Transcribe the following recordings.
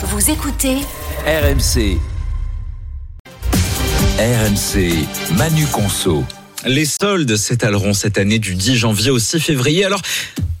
Vous écoutez RMC. RMC, Manu Conso. Les soldes s'étaleront cette année du 10 janvier au 6 février. Alors,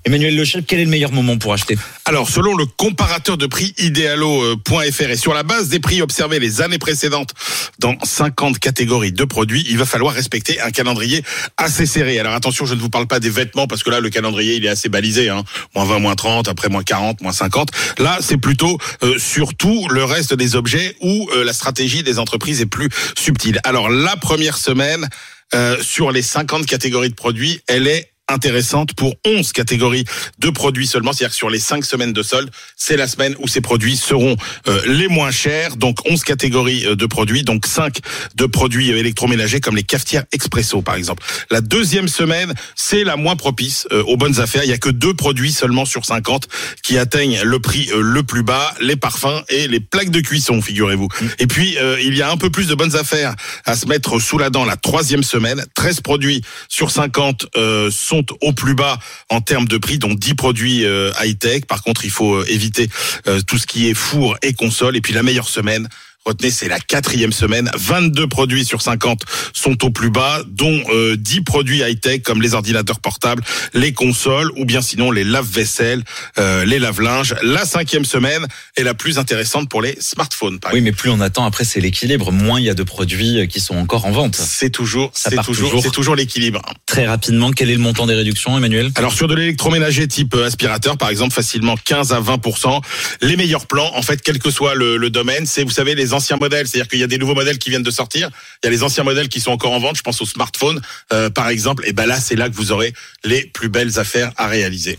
Emmanuel Lechel, quel est le meilleur moment pour acheter? Alors, selon le comparateur de prix idéalo.fr et sur la base des prix observés les années précédentes dans 50 catégories de produits, il va falloir respecter un calendrier assez serré. Alors attention, je ne vous parle pas des vêtements parce que là, le calendrier, il est assez balisé. Hein. Moins 20, moins 30, après moins 40, moins 50. Là, c'est plutôt euh, sur tout le reste des objets où euh, la stratégie des entreprises est plus subtile. Alors, la première semaine, euh, sur les 50 catégories de produits, elle est intéressante pour 11 catégories de produits seulement. C'est-à-dire que sur les 5 semaines de solde, c'est la semaine où ces produits seront euh, les moins chers. Donc 11 catégories euh, de produits, donc 5 de produits euh, électroménagers comme les cafetières expresso par exemple. La deuxième semaine, c'est la moins propice aux bonnes affaires. Il y a que deux produits seulement sur 50 qui atteignent le prix le plus bas, les parfums et les plaques de cuisson, figurez-vous. Et puis il y a un peu plus de bonnes affaires à se mettre sous la dent la troisième semaine. 13 produits sur 50 sont au plus bas en termes de prix, dont 10 produits euh, high-tech. Par contre, il faut euh, éviter euh, tout ce qui est four et console. Et puis la meilleure semaine, Retenez, c'est la quatrième semaine. 22 produits sur 50 sont au plus bas, dont 10 produits high-tech comme les ordinateurs portables, les consoles ou bien sinon les lave-vaisselle, les lave-linges. La cinquième semaine est la plus intéressante pour les smartphones. oui, mais plus on attend, après c'est l'équilibre. Moins il y a de produits qui sont encore en vente. C'est toujours, c'est toujours, c'est toujours l'équilibre. Très rapidement, quel est le montant des réductions, Emmanuel? Alors sur de l'électroménager type aspirateur, par exemple, facilement 15 à 20% Les meilleurs plans, en fait, quel que soit le, le domaine, c'est vous savez les anciens modèles, c'est-à-dire qu'il y a des nouveaux modèles qui viennent de sortir, il y a les anciens modèles qui sont encore en vente, je pense aux smartphones euh, par exemple, et ben là c'est là que vous aurez les plus belles affaires à réaliser.